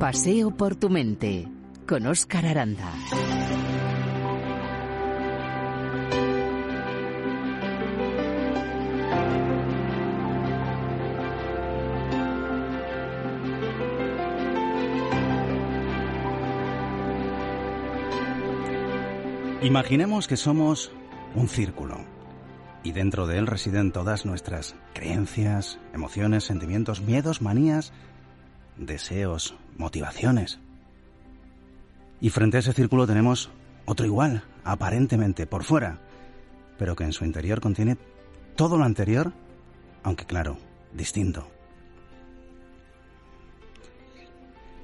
Paseo por tu mente con Óscar Aranda. Imaginemos que somos un círculo y dentro de él residen todas nuestras creencias, emociones, sentimientos, miedos, manías, deseos, motivaciones. Y frente a ese círculo tenemos otro igual, aparentemente por fuera, pero que en su interior contiene todo lo anterior, aunque claro, distinto.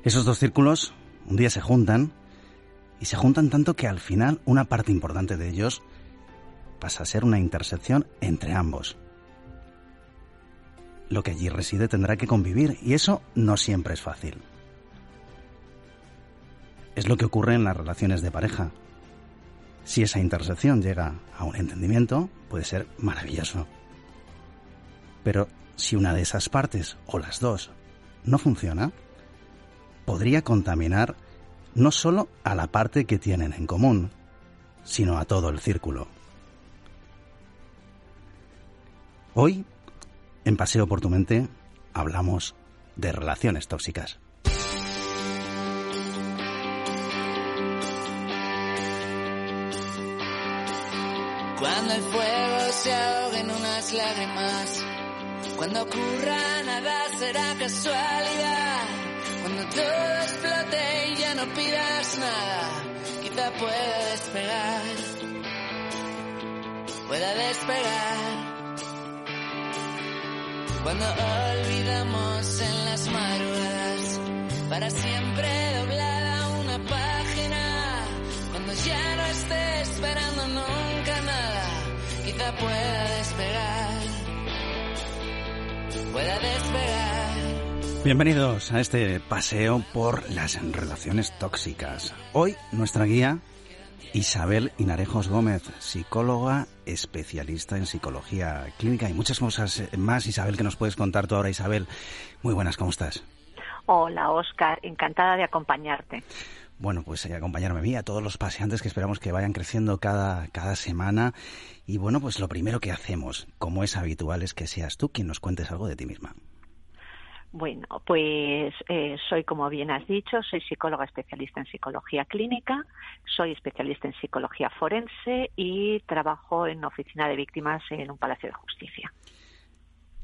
Esos dos círculos un día se juntan y se juntan tanto que al final una parte importante de ellos pasa a ser una intersección entre ambos. Lo que allí reside tendrá que convivir y eso no siempre es fácil. Es lo que ocurre en las relaciones de pareja. Si esa intersección llega a un entendimiento, puede ser maravilloso. Pero si una de esas partes, o las dos, no funciona, podría contaminar no solo a la parte que tienen en común, sino a todo el círculo. Hoy, en Paseo por tu mente, hablamos de relaciones tóxicas. Cuando el fuego se ahogue en unas lágrimas, cuando ocurra nada será casualidad, cuando todo explote y ya no pidas nada, quizá pueda despegar, pueda despegar. Cuando olvidamos en las madrugadas, para siempre doblada una página, cuando ya no esté esperando nunca nada, quizá pueda despegar, pueda despegar. Bienvenidos a este paseo por las relaciones tóxicas. Hoy nuestra guía Isabel Inarejos Gómez, psicóloga, especialista en psicología clínica y muchas cosas más, Isabel, que nos puedes contar tú ahora, Isabel. Muy buenas, ¿cómo estás? Hola, Oscar, encantada de acompañarte. Bueno, pues eh, acompañarme a mí, a todos los paseantes que esperamos que vayan creciendo cada, cada semana. Y bueno, pues lo primero que hacemos, como es habitual, es que seas tú quien nos cuentes algo de ti misma. Bueno, pues eh, soy, como bien has dicho, soy psicóloga especialista en psicología clínica, soy especialista en psicología forense y trabajo en oficina de víctimas en un palacio de justicia.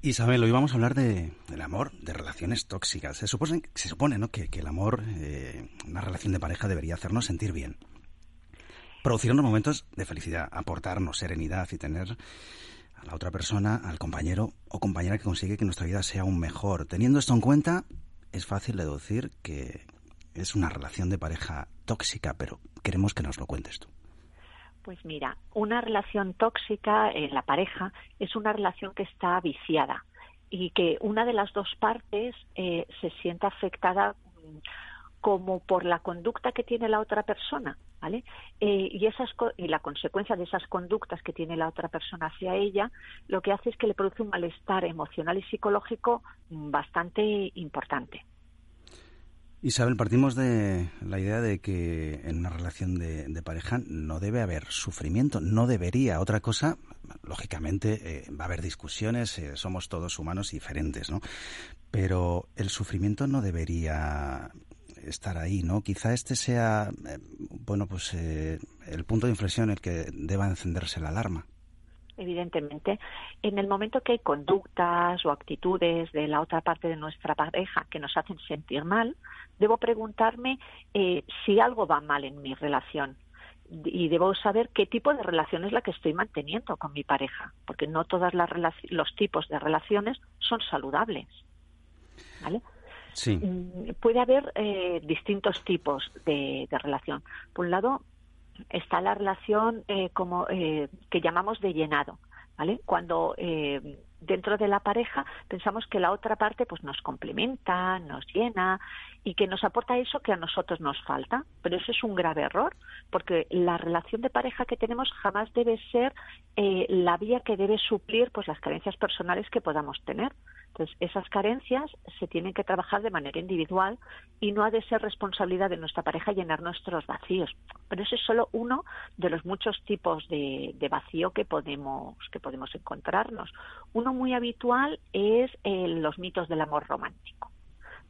Isabel, hoy vamos a hablar de, del amor, de relaciones tóxicas. Se supone, se supone ¿no? que, el amor, eh, una relación de pareja, debería hacernos sentir bien, producirnos momentos de felicidad, aportarnos serenidad y tener a la otra persona, al compañero o compañera que consigue que nuestra vida sea aún mejor. Teniendo esto en cuenta, es fácil deducir que es una relación de pareja tóxica, pero queremos que nos lo cuentes tú. Pues mira, una relación tóxica en la pareja es una relación que está viciada y que una de las dos partes eh, se sienta afectada mm, como por la conducta que tiene la otra persona, Eh, y, esas, y la consecuencia de esas conductas que tiene la otra persona hacia ella, lo que hace es que le produce un malestar emocional y psicológico bastante importante. Isabel, partimos de la idea de que en una relación de, de pareja no debe haber sufrimiento, no debería. Otra cosa, lógicamente, eh, va a haber discusiones, eh, somos todos humanos diferentes, ¿no? Pero el sufrimiento no debería estar ahí, ¿no? Quizá este sea, eh, bueno, pues eh, el punto de inflexión en el que deba encenderse la alarma. Evidentemente, en el momento que hay conductas o actitudes de la otra parte de nuestra pareja que nos hacen sentir mal, debo preguntarme eh, si algo va mal en mi relación. y debo saber qué tipo de relación es la que estoy manteniendo con mi pareja, porque no todos los tipos de relaciones son saludables. ¿Vale? Sí. Mm, puede haber eh, distintos tipos de, relación. Por un lado, está la relación eh, como eh, que llamamos de llenado, ¿vale? Cuando dentro de la pareja pensamos que la otra parte pues nos complementa, nos llena y que nos aporta eso que a nosotros nos falta, pero eso es un grave error, porque la relación de pareja que tenemos jamás debe ser eh, la vía que debe suplir pues las carencias personales que podamos tener. Entonces, esas carencias se tienen que trabajar de manera individual y no ha de ser responsabilidad de nuestra pareja llenar nuestros vacíos. Pero ese es solo uno de los muchos tipos de, vacío que podemos, que podemos encontrarnos. Uno muy habitual es eh, los mitos del amor romántico.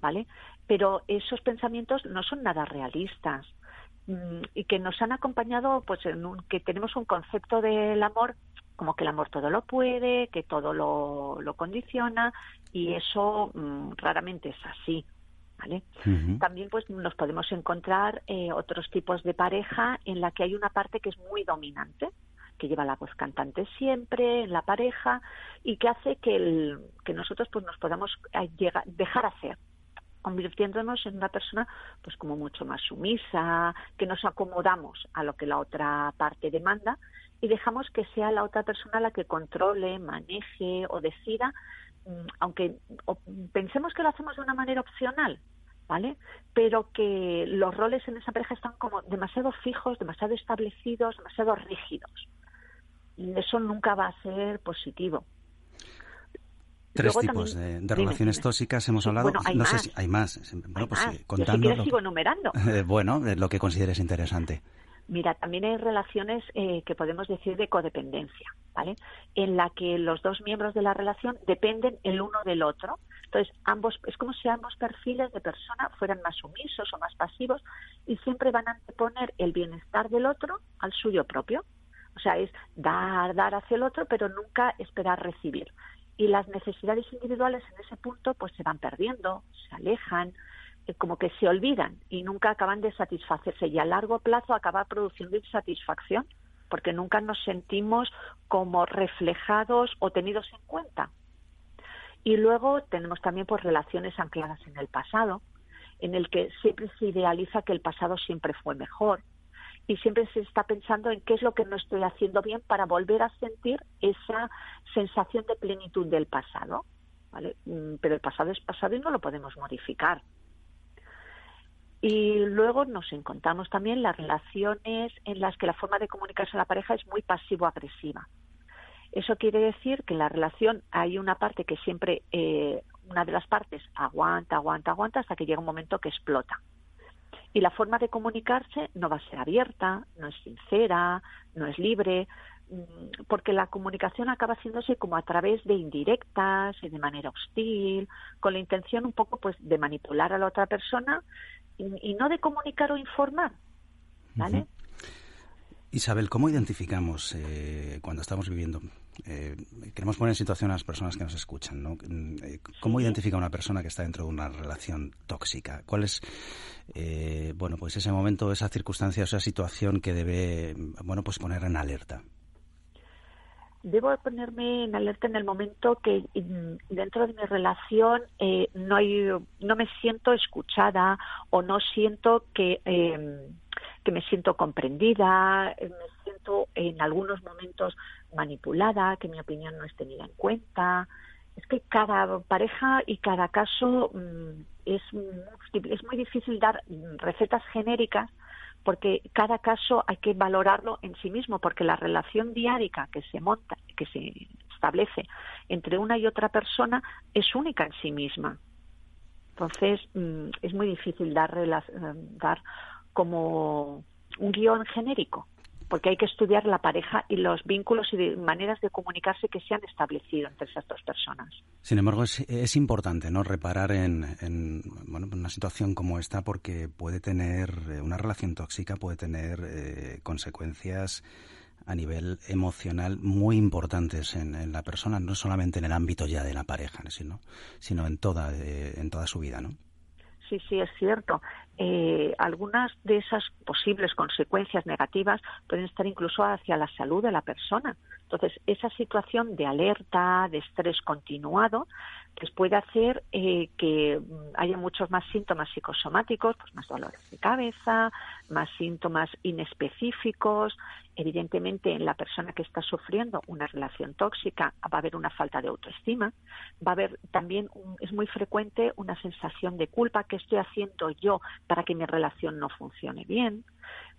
¿Vale? Pero esos pensamientos no son nada realistas mm, y que nos han acompañado pues en que tenemos un concepto del amor como que el amor todo lo puede, que todo lo, lo condiciona y eso mm, raramente es así. ¿Vale? También pues nos podemos encontrar eh, otros tipos de pareja en la que hay una parte que es muy dominante, que lleva la voz cantante siempre en la pareja y que hace que, el, que nosotros pues nos podamos eh, llegar, dejar hacer convirtiéndonos en una persona pues como mucho más sumisa, que nos acomodamos a lo que la otra parte demanda y dejamos que sea la otra persona la que controle, maneje o decida, mm, aunque pensemos que lo hacemos de una manera opcional, ¿vale? Pero que los roles en esa pareja están como demasiado fijos, demasiado establecidos, demasiado rígidos. Y eso nunca va a ser positivo. Tres tipos de, relaciones tóxicas hemos hablado. no sé si hay más. Bueno, pues contando. sigo enumerando. bueno, lo que consideres interesante. Mira, también hay relaciones eh, que podemos decir de codependencia, ¿vale? En la que los dos miembros de la relación dependen el uno del otro. Entonces, ambos, es como si ambos perfiles de persona fueran más sumisos o más pasivos y siempre van a anteponer el bienestar del otro al suyo propio. O sea, es dar, dar hacia el otro, pero nunca esperar recibir. Y las necesidades individuales en ese punto pues se van perdiendo, se alejan, como que se olvidan y nunca acaban de satisfacerse y a largo plazo acaba produciendo insatisfacción porque nunca nos sentimos como reflejados o tenidos en cuenta. Y luego tenemos también pues relaciones ancladas en el pasado, en el que siempre se idealiza que el pasado siempre fue mejor y siempre se está pensando en qué es lo que no estoy haciendo bien para volver a sentir esa sensación de plenitud del pasado. ¿vale? Mm, pero el pasado es pasado y no lo podemos modificar. Y luego nos encontramos también las relaciones en las que la forma de comunicarse a la pareja es muy pasivo-agresiva. Eso quiere decir que en la relación hay una parte que siempre, eh, una de las partes aguanta, aguanta, aguanta hasta que llega un momento que explota. Y la forma de comunicarse no va a ser abierta, no es sincera, no es libre, mm, porque la comunicación acaba haciéndose como a través de indirectas y de manera hostil, con la intención un poco pues de manipular a la otra persona y, no de comunicar o informar. ¿Vale? Isabel, ¿cómo identificamos eh, cuando estamos viviendo? Eh, queremos poner en situación a las personas que nos escuchan, ¿no? Mm, eh, ¿Cómo identifica una persona que está dentro de una relación tóxica? ¿Cuál es, eh, bueno, pues ese momento, esa circunstancia, esa situación que debe, bueno, pues poner en alerta? Debo ponerme en alerta en el momento que mm, dentro de mi relación eh, no hay, no me siento escuchada o no siento que eh, que me siento comprendida, eh, me siento en algunos momentos manipulada, que mi opinión no es tenida en cuenta. Es que cada pareja y cada caso mm, es, es muy difícil dar recetas genéricas porque cada caso hay que valorarlo en sí mismo, porque la relación diárica que se monta, que se establece entre una y otra persona es única en sí misma. Entonces, mm, es muy difícil dar, eh, dar como un guion genérico porque hay que estudiar la pareja y los vínculos y maneras de comunicarse que se han establecido entre esas dos personas. Sin embargo, es, importante no reparar en, bueno, una situación como esta porque puede tener eh, una relación tóxica, puede tener eh, consecuencias a nivel emocional muy importantes en, la persona, no solamente en el ámbito ya de la pareja, sino, sino en toda, eh, en toda su vida, ¿no? sí, sí, es cierto. Eh, algunas de esas posibles consecuencias negativas pueden estar incluso hacia la salud de la persona. Entonces, esa situación de alerta, de estrés continuado, pues puede hacer eh, que mm, haya muchos más síntomas psicosomáticos, pues más dolores de cabeza, más síntomas inespecíficos. Evidentemente, en la persona que está sufriendo una relación tóxica va a haber una falta de autoestima, va a haber también, es muy frecuente una sensación de culpa, ¿qué estoy haciendo yo para que mi relación no funcione bien?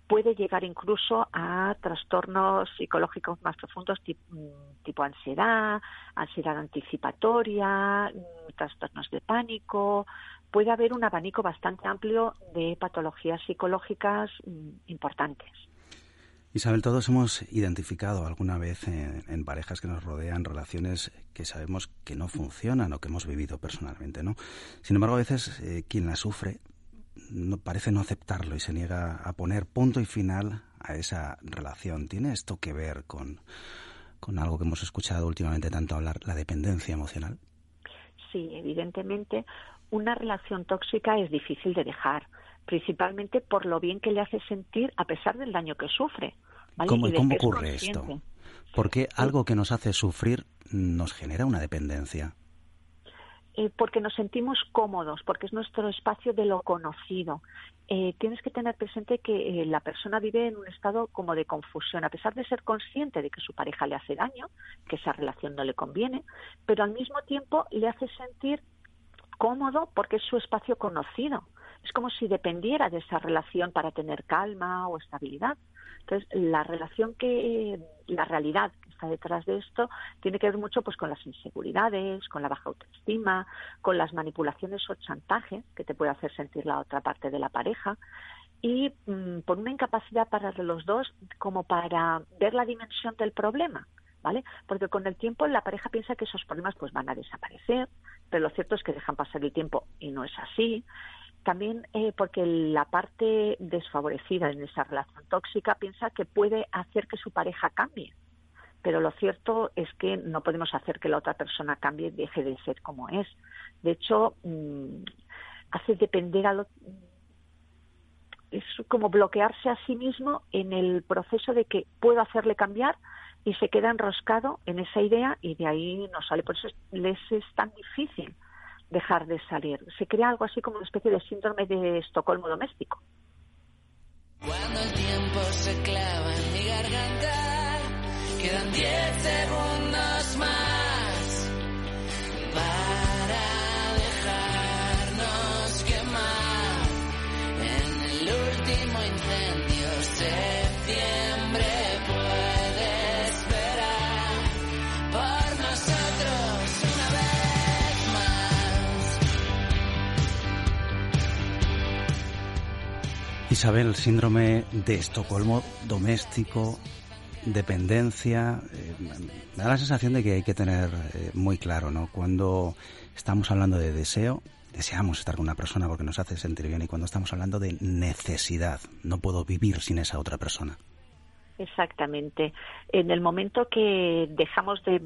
puede llegar incluso a trastornos psicológicos más profundos tipo, ansiedad, ansiedad anticipatoria, mm, trastornos de pánico. Puede haber un abanico bastante amplio de patologías psicológicas mm, importantes. Isabel, todos hemos identificado alguna vez en, parejas que nos rodean relaciones que sabemos que no funcionan o que hemos vivido personalmente, ¿no? Sin embargo, a veces eh, quien la sufre no, parece no aceptarlo y se niega a poner punto y final a esa relación. ¿Tiene esto que ver con, con algo que hemos escuchado últimamente tanto hablar, la dependencia emocional? Sí, evidentemente una relación tóxica es difícil de dejar, principalmente por lo bien que le hace sentir a pesar del daño que sufre. ¿Cómo, ¿cómo ocurre esto? Porque algo que nos hace sufrir nos genera una dependencia. Eh, porque nos sentimos cómodos, porque es nuestro espacio de lo conocido. Eh, tienes que tener presente que eh, la persona vive en un estado como de confusión, a pesar de ser consciente de que su pareja le hace daño, que esa relación no le conviene, pero al mismo tiempo le hace sentir cómodo porque es su espacio conocido. Es como si dependiera de esa relación para tener calma o estabilidad. Entonces, la relación que, la realidad detrás de esto tiene que ver mucho pues con las inseguridades, con la baja autoestima, con las manipulaciones o chantajes que te puede hacer sentir la otra parte de la pareja y mm, por una incapacidad para los dos como para ver la dimensión del problema. ¿Vale? Porque con el tiempo la pareja piensa que esos problemas pues van a desaparecer, pero lo cierto es que dejan pasar el tiempo y no es así también eh, porque la parte desfavorecida en esa relación tóxica piensa que puede hacer que su pareja cambie pero lo cierto es que no podemos hacer que la otra persona cambie y deje de ser como es. De hecho, mm, hace depender a lo, es como bloquearse a sí mismo en el proceso de que puedo hacerle cambiar y se queda enroscado en esa idea y de ahí no sale. Por eso les es tan difícil dejar de salir. Se crea algo así como una especie de síndrome de Estocolmo doméstico. Cuando el tiempo se clava en mi garganta Quedan 10 segundos más para dejarnos quemar en el último incendio. Septiembre puede esperar por nosotros una vez más. Isabel, síndrome de Estocolmo doméstico dependencia, eh, da la sensación de que hay que tener eh, muy claro, ¿no? Cuando estamos hablando de deseo, deseamos estar con una persona porque nos hace sentir bien y cuando estamos hablando de necesidad, no puedo vivir sin esa otra persona. Exactamente. En el momento que dejamos de,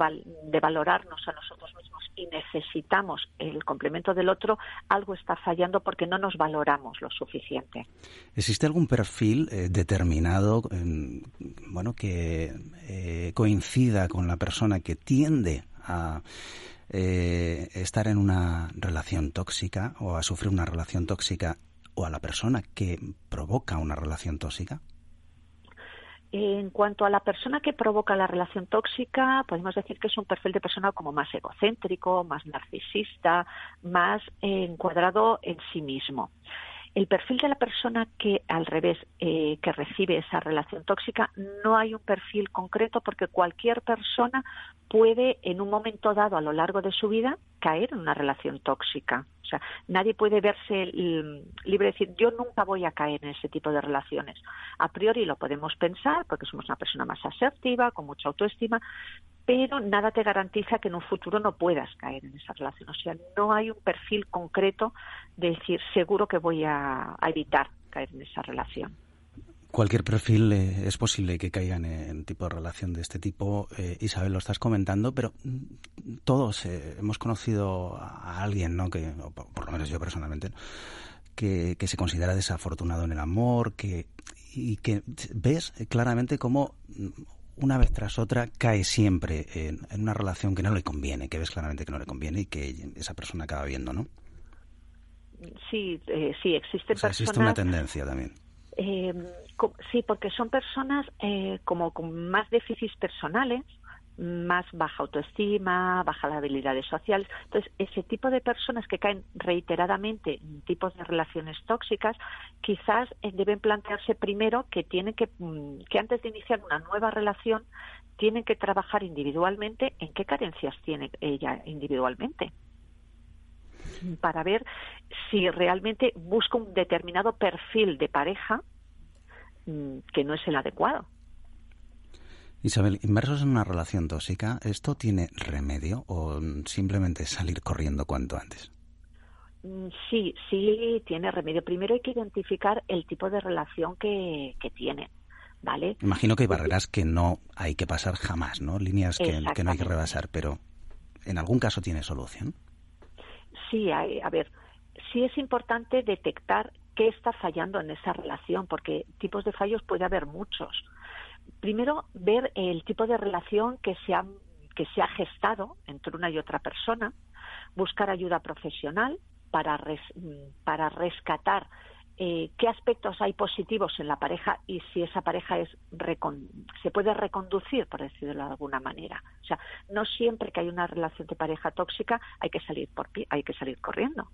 de, valorarnos a nosotros mismos y necesitamos el complemento del otro, algo está fallando porque no nos valoramos lo suficiente. ¿Existe algún perfil eh, determinado, bueno, que eh, coincida con la persona que tiende a eh, estar en una relación tóxica o a sufrir una relación tóxica o a la persona que provoca una relación tóxica? En cuanto a la persona que provoca la relación tóxica, podemos decir que es un perfil de persona como más egocéntrico, más narcisista, más encuadrado en sí mismo. El perfil de la persona que, al revés, eh, que recibe esa relación tóxica, no hay un perfil concreto porque cualquier persona puede, en un momento dado a lo largo de su vida, caer en una relación tóxica. O sea, nadie puede verse libre de decir, yo nunca voy a caer en ese tipo de relaciones. A priori lo podemos pensar porque somos una persona más asertiva, con mucha autoestima, pero nada te garantiza que en un futuro no puedas caer en esa relación. O sea, no hay un perfil concreto de decir, seguro que voy a, evitar caer en esa relación. cualquier perfil eh, es posible que caigan en tipo de relación de este tipo. Eh, Isabel, lo estás comentando, pero mm, todos eh, hemos conocido a alguien, ¿no? Que, por, por, lo menos yo personalmente, que, que, se considera desafortunado en el amor, que y que ves claramente cómo mm, una vez tras otra cae siempre en, en, una relación que no le conviene, que ves claramente que no le conviene y que esa persona acaba viendo, ¿no? Sí, eh, sí, existen o sea, personas. Existe una tendencia también. Eh, sí, porque son personas eh, como con más déficits personales, más baja autoestima, bajas habilidades sociales. Entonces, ese tipo de personas que caen reiteradamente en tipos de relaciones tóxicas, quizás eh, deben plantearse primero que tienen que, mm, que antes de iniciar una nueva relación, tienen que trabajar individualmente en qué carencias tiene ella individualmente para ver si realmente busca un determinado perfil de pareja mm, que no es el adecuado. Isabel, inmersos en una relación tóxica, ¿esto tiene remedio o simplemente salir corriendo cuanto antes? Mm, sí, sí tiene remedio. Primero hay que identificar el tipo de relación que, que tiene. ¿Vale? Imagino que hay barreras que no hay que pasar jamás, ¿no? Líneas que, que no hay que rebasar, pero ¿en algún caso tiene solución? Sí, hay, a ver, sí es importante detectar qué está fallando en esa relación, porque tipos de fallos puede haber muchos primero ver el tipo de relación que se ha, que se ha gestado entre una y otra persona, buscar ayuda profesional para, para rescatar eh, qué aspectos hay positivos en la pareja y si esa pareja es se puede reconducir, por decirlo de alguna manera. O sea, no siempre que hay una relación de pareja tóxica hay que salir por hay que salir corriendo.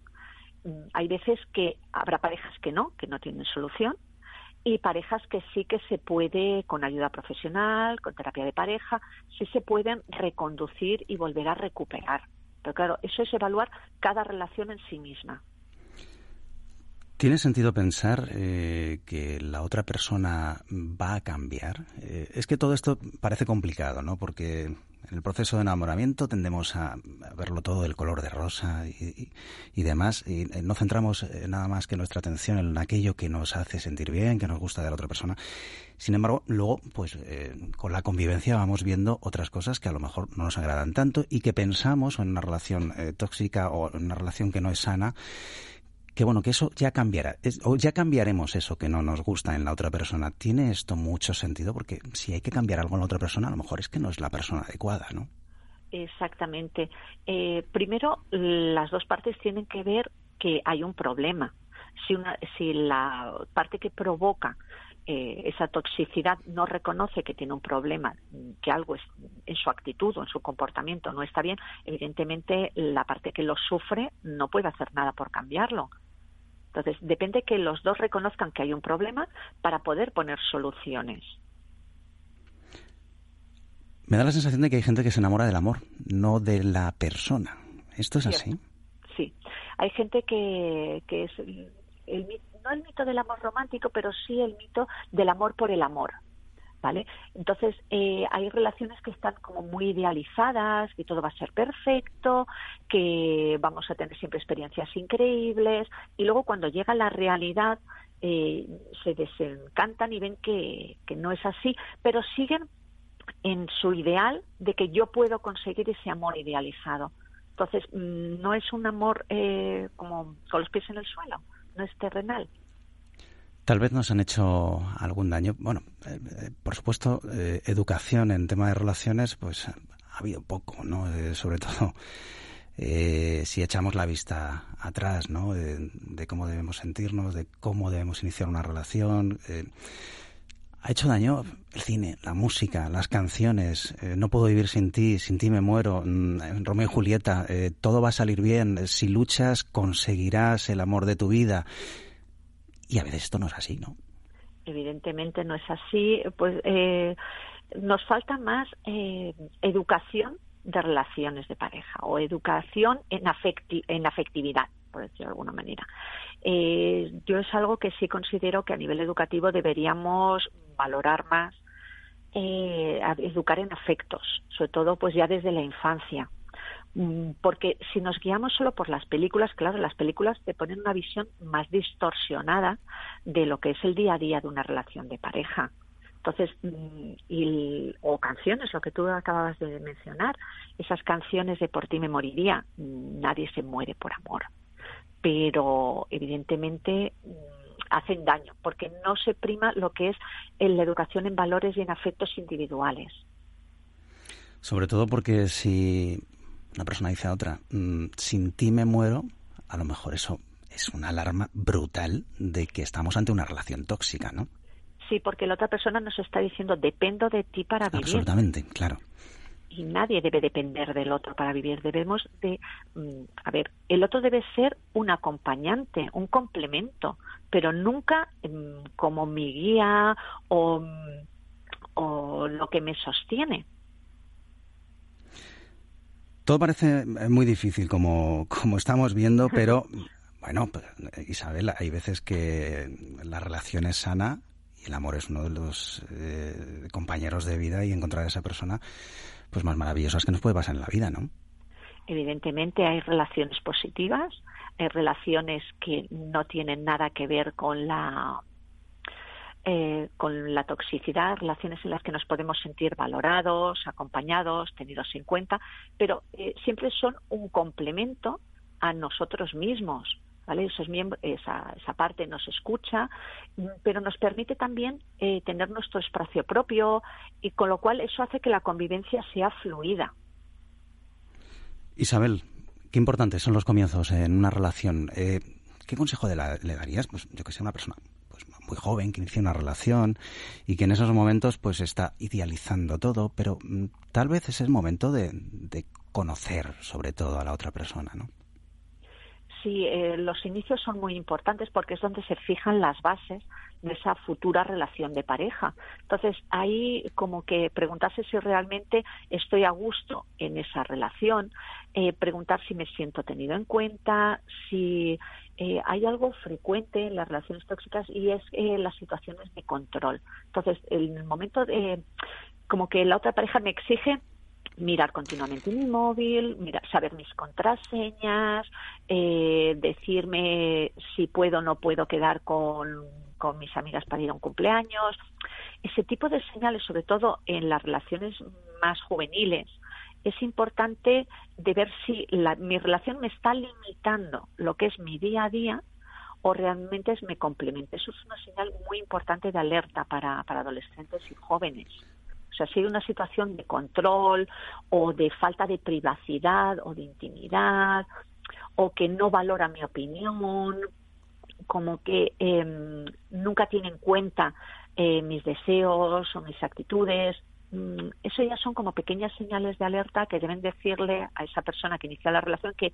Mm, hay veces que habrá parejas que no, que no tienen solución, y parejas que sí que se puede, con ayuda profesional, con terapia de pareja, sí se pueden reconducir y volver a recuperar. Pero claro, eso es evaluar cada relación en sí misma. ¿Tiene sentido pensar eh, que la otra persona va a cambiar? Eh, es que todo esto parece complicado, ¿no? Porque en el proceso de enamoramiento tendemos a, verlo todo del color de rosa y, demás, y eh, no centramos eh, nada más que nuestra atención en aquello que nos hace sentir bien, que nos gusta de la otra persona. Sin embargo, luego, pues eh, con la convivencia vamos viendo otras cosas que a lo mejor no nos agradan tanto y que pensamos en una relación eh, tóxica o en una relación que no es sana que bueno, que eso ya cambiará, o ya cambiaremos eso que no nos gusta en la otra persona. ¿Tiene esto mucho sentido? Porque si hay que cambiar algo en la otra persona, a lo mejor es que no es la persona adecuada, ¿no? Exactamente. Eh, primero, las dos partes tienen que ver que hay un problema. Si, una, si la parte que provoca eh, esa toxicidad no reconoce que tiene un problema, que algo es, en su actitud o en su comportamiento no está bien, evidentemente la parte que lo sufre no puede hacer nada por cambiarlo. Entonces, depende que los dos reconozcan que hay un problema para poder poner soluciones. Me da la sensación de que hay gente que se enamora del amor, no de la persona. ¿Esto es así? Sí. Hay gente que, que es el, el, no el mito del amor romántico, pero sí el mito del amor por el amor. ¿Vale? Entonces, eh, hay relaciones que están como muy idealizadas, que todo va a ser perfecto, que vamos a tener siempre experiencias increíbles, y luego cuando llega la realidad eh, se desencantan y ven que, no es así, pero siguen en su ideal de que yo puedo conseguir ese amor idealizado. Entonces, mm, no es un amor eh, como con los pies en el suelo, no es terrenal. Tal vez nos han hecho algún daño. Bueno, eh, eh, por supuesto, eh, educación en tema de relaciones, pues ha habido poco, ¿no? Sobre todo si echamos la vista atrás, ¿no? De, de, cómo debemos sentirnos, de cómo debemos iniciar una relación. ha hecho daño el cine, la música, las canciones. no puedo vivir sin ti, sin ti me muero. Mm, Romeo y Julieta, todo va a salir bien. Si luchas, conseguirás el amor de tu vida. Y a veces esto no es así, ¿no? Evidentemente no es así. Pues eh, nos falta más eh, educación de relaciones de pareja o educación en, afecti en afectividad, por decirlo de alguna manera. Eh, yo es algo que sí considero que a nivel educativo deberíamos valorar más, eh, educar en afectos, sobre todo pues ya desde la infancia porque si nos guiamos solo por las películas, claro, las películas te ponen una visión más distorsionada de lo que es el día a día de una relación de pareja. Entonces, mm, o canciones, lo que tú acababas de mencionar, esas canciones de Por ti me moriría, mm, nadie se muere por amor, pero evidentemente hacen daño, porque no se prima lo que es la educación en valores y en afectos individuales. Sobre todo porque si una persona dice a otra, mm, sin ti me muero, a lo mejor eso es una alarma brutal de que estamos ante una relación tóxica, ¿no? Sí, porque la otra persona nos está diciendo, dependo de ti para vivir. Absolutamente, claro. Y nadie debe depender del otro para vivir. Debemos de, mm, a ver, el otro debe ser un acompañante, un complemento, pero nunca mm, como mi guía o, o lo que me sostiene. Todo parece eh, muy difícil como, como estamos viendo, pero bueno, pues, Isabel, hay veces que la relación es sana y el amor es uno de los eh, compañeros de vida y encontrar a esa persona pues más maravillosas que nos puede pasar en la vida, ¿no? Evidentemente hay relaciones positivas, hay relaciones que no tienen nada que ver con la eh, con la toxicidad, relaciones en las que nos podemos sentir valorados, acompañados, tenidos en cuenta, pero eh, siempre son un complemento a nosotros mismos. ¿Vale? esa, esa parte nos escucha, pero nos permite también eh, tener nuestro espacio propio y con lo cual eso hace que la convivencia sea fluida. Isabel, qué importantes son los comienzos en una relación. ¿Qué consejo le darías? Pues yo que sé, una persona muy joven, que inicia una relación y que en esos momentos pues está idealizando todo, pero mm, tal vez es el momento de, conocer sobre todo a la otra persona, ¿no? Sí, eh, los inicios son muy importantes porque es donde se fijan las bases de esa futura relación de pareja. Entonces, ahí como que preguntarse si realmente estoy a gusto en esa relación, eh, preguntar si me siento tenido en cuenta, si eh, hay algo frecuente en las relaciones tóxicas y es eh, las situaciones de control. Entonces, en el momento de, como que la otra pareja me exige mirar continuamente mi móvil, mirar, saber mis contraseñas, eh, decirme si puedo o no puedo quedar con, con mis amigas para ir a un cumpleaños. Ese tipo de señales, sobre todo en las relaciones más juveniles, es importante de ver si mi relación me está limitando lo que es mi día a día o realmente es me complementa. Eso es una señal muy importante de alerta para, para adolescentes y jóvenes. O sea, si hay una situación de control o de falta de privacidad o de intimidad o que no valora mi opinión, como que em, nunca tiene en cuenta eh, mis deseos o mis actitudes, eso ya son como pequeñas señales de alerta que deben decirle a esa persona que inicia la relación que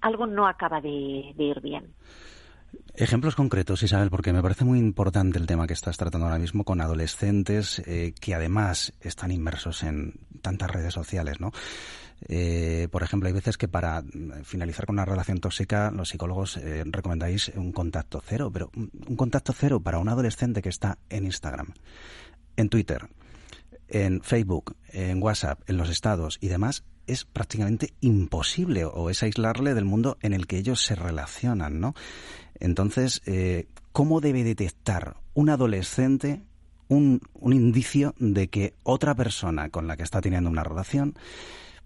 algo no acaba de, ir bien. Ejemplos concretos, Isabel, porque me parece muy importante el tema que estás tratando ahora mismo con adolescentes eh, que además están inmersos en tantas redes sociales, ¿no? Eh, por ejemplo, hay veces que para finalizar con una relación tóxica, los psicólogos eh, recomendáis un contacto cero, pero un contacto cero para un adolescente que está en Instagram, en Twitter, en Facebook, en WhatsApp, en los estados y demás, es prácticamente imposible o es aislarle del mundo en el que ellos se relacionan, ¿no? Entonces, eh, ¿cómo debe detectar un adolescente un, un indicio de que otra persona con la que está teniendo una relación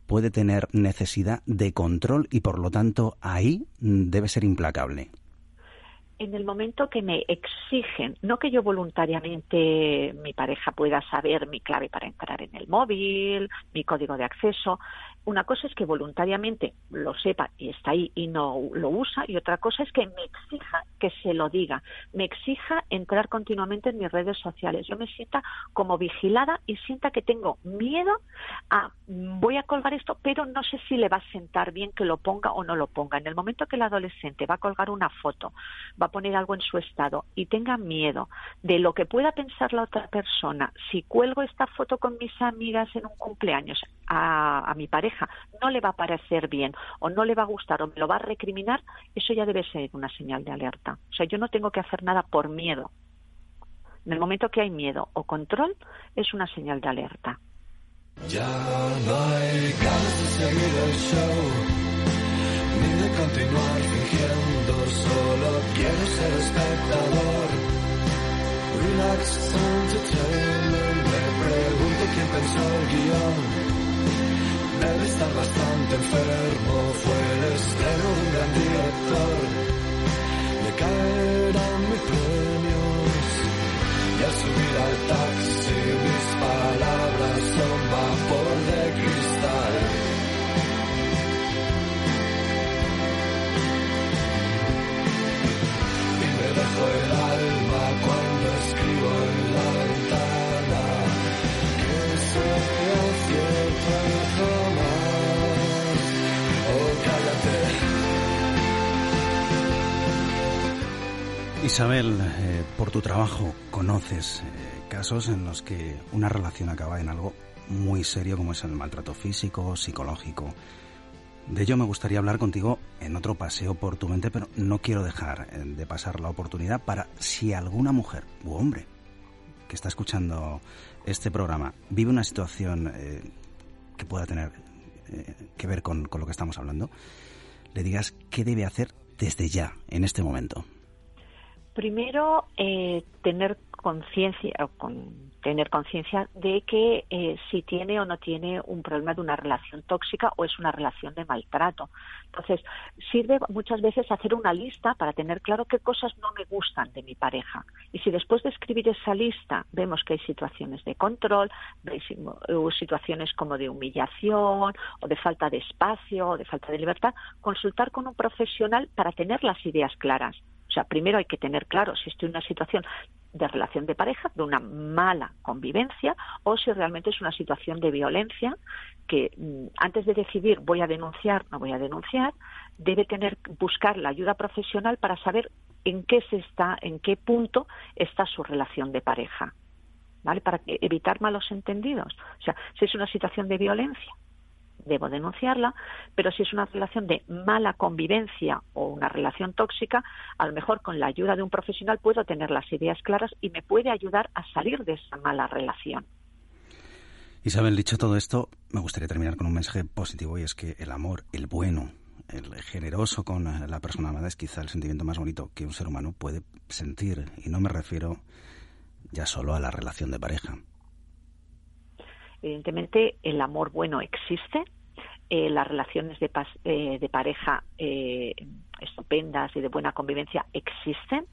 puede tener necesidad de control y por lo tanto ahí debe ser implacable? En el momento que me exigen, no que yo voluntariamente mi pareja pueda saber mi clave para entrar en el móvil, mi código de acceso, una cosa es que voluntariamente lo sepa y está ahí y no lo usa, y otra cosa es que me exija que se lo diga, me exija entrar continuamente en mis redes sociales. Yo me sienta como vigilada y sienta que tengo miedo a voy a colgar esto, pero no sé si le va a sentar bien que lo ponga o no lo ponga. En el momento que el adolescente va a colgar una foto, va a poner algo en su estado y tenga miedo de lo que pueda pensar la otra persona, si cuelgo esta foto con mis amigas en un cumpleaños a, a mi pareja, no le va a parecer bien o no le va a gustar o me lo va a recriminar, eso ya debe ser una señal de alerta. O sea, yo no tengo que hacer nada por miedo. En el momento que hay miedo o control, es una señal de alerta. Ya no hay ganas de seguir el show, ni de continuar fingiendo, solo quiero ser espectador. Relax Entertainment, me pregunto quién pensó el guion. Debe estar bastante enfermo, fue el estreno de un gran director. Le caerán mis premios y al subir al Isabel, eh, por tu trabajo conoces eh, casos en los que una relación acaba en algo muy serio como es el maltrato físico, psicológico. De ello me gustaría hablar contigo en otro paseo por tu mente, pero no quiero dejar eh, de pasar la oportunidad para si alguna mujer u hombre que está escuchando este programa vive una situación que pueda tener que ver con lo que estamos hablando, le digas qué debe hacer desde ya, en este momento. Primero, eh, tener conciencia, con, tener conciencia de que eh, si tiene o no tiene un problema de una relación tóxica o es una relación de maltrato. Entonces, sirve muchas veces hacer una lista para tener claro qué cosas no me gustan de mi pareja. Y si después de escribir esa lista vemos que hay situaciones de control, uh, situaciones como de humillación o de falta de espacio o de falta de libertad, consultar con un profesional para tener las ideas claras. O sea, primero hay que tener claro si estoy en una situación de relación de pareja, de una mala convivencia, o si realmente es una situación de violencia que mm, antes de decidir voy a denunciar, no voy a denunciar, debe tener buscar la ayuda profesional para saber en qué se está, en qué punto está su relación de pareja. ¿Vale? Para evitar malos entendidos. O sea, si es una situación de violencia, debo denunciarla, pero si es una relación de mala convivencia o una relación tóxica, a lo mejor con la ayuda de un profesional puedo tener las ideas claras y me puede ayudar a salir de esa mala relación. Isabel, dicho todo esto, me gustaría terminar con un mensaje positivo y es que el amor, el bueno, el generoso con la persona amada es quizá el sentimiento más bonito que un ser humano puede sentir. Y no me refiero ya solo a la relación de pareja. Evidentemente, el amor bueno existe, eh, las relaciones de, pas- eh, de pareja eh, estupendas y de buena convivencia existen.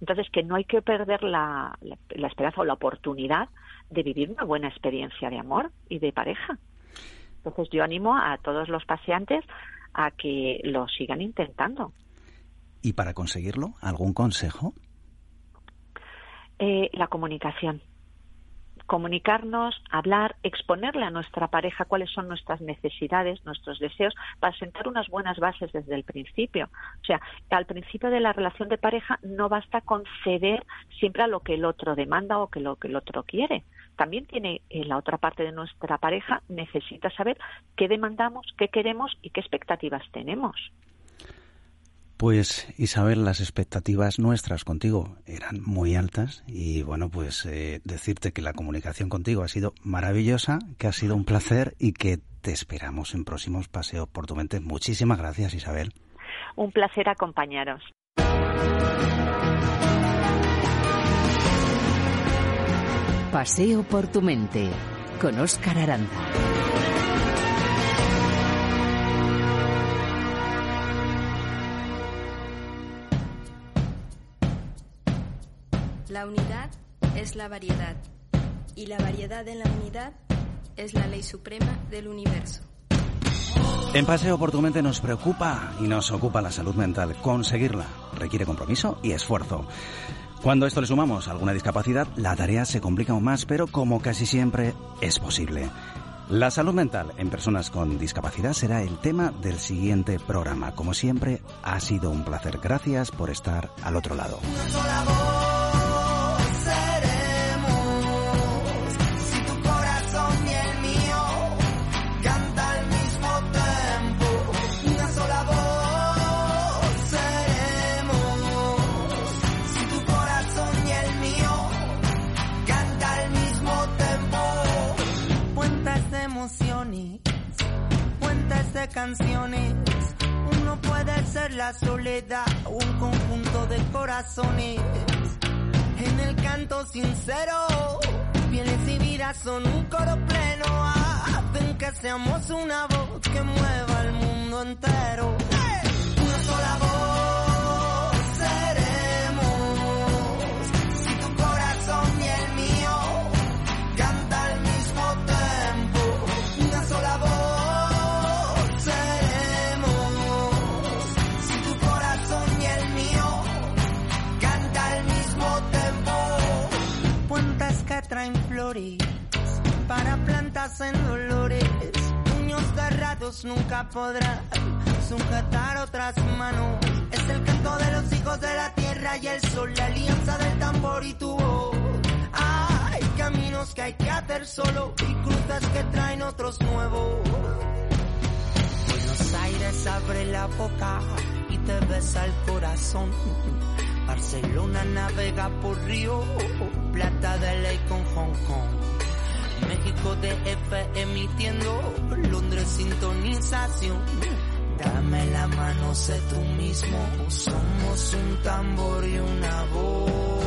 Entonces, que no hay que perder la, la- la esperanza o la oportunidad de vivir una buena experiencia de amor y de pareja. Entonces, yo animo a todos los paseantes a que lo sigan intentando. Y para conseguirlo, ¿algún consejo? Eh, la comunicación. Comunicarnos, hablar, exponerle a nuestra pareja cuáles son nuestras necesidades, nuestros deseos, para sentar unas buenas bases desde el principio. O sea, al principio de la relación de pareja no basta con ceder siempre a lo que el otro demanda o que lo que el otro quiere. También tiene eh, la otra parte de nuestra pareja necesita saber qué demandamos, qué queremos y qué expectativas tenemos. Pues Isabel, las expectativas nuestras contigo eran muy altas y bueno, pues eh, decirte que la comunicación contigo ha sido maravillosa, que ha sido un placer y que te esperamos en próximos paseos por tu mente. Muchísimas gracias Isabel. Un placer acompañaros. Paseo por tu mente con Óscar Aranda. La unidad es la variedad y la variedad en la unidad es la ley suprema del universo. En Paseo por tu mente nos preocupa y nos ocupa la salud mental. Conseguirla requiere compromiso y esfuerzo. Cuando a esto le sumamos alguna discapacidad, la tarea se complica aún más, pero como casi siempre es posible. La salud mental en personas con discapacidad será el tema del siguiente programa. Como siempre, ha sido un placer. Gracias por estar al otro lado. canciones. Uno puede ser la soledad un conjunto de corazones. En el canto sincero, pieles y vidas son un coro pleno. Hacen que seamos una voz que mueva al mundo entero. Para plantas en dolores. Puños cerrados nunca podrán sujetar otras manos. Es el canto de los hijos de la tierra y el sol, la alianza del tambor y tu voz. Hay caminos que hay que hacer solo y cruces que traen otros nuevos. Buenos Aires abre la boca y te besa el corazón. Barcelona navega por Río, Plata de ley con Hong Kong. México DF emitiendo, Londres sintonización. Dame la mano, sé tú mismo, somos un tambor y una voz.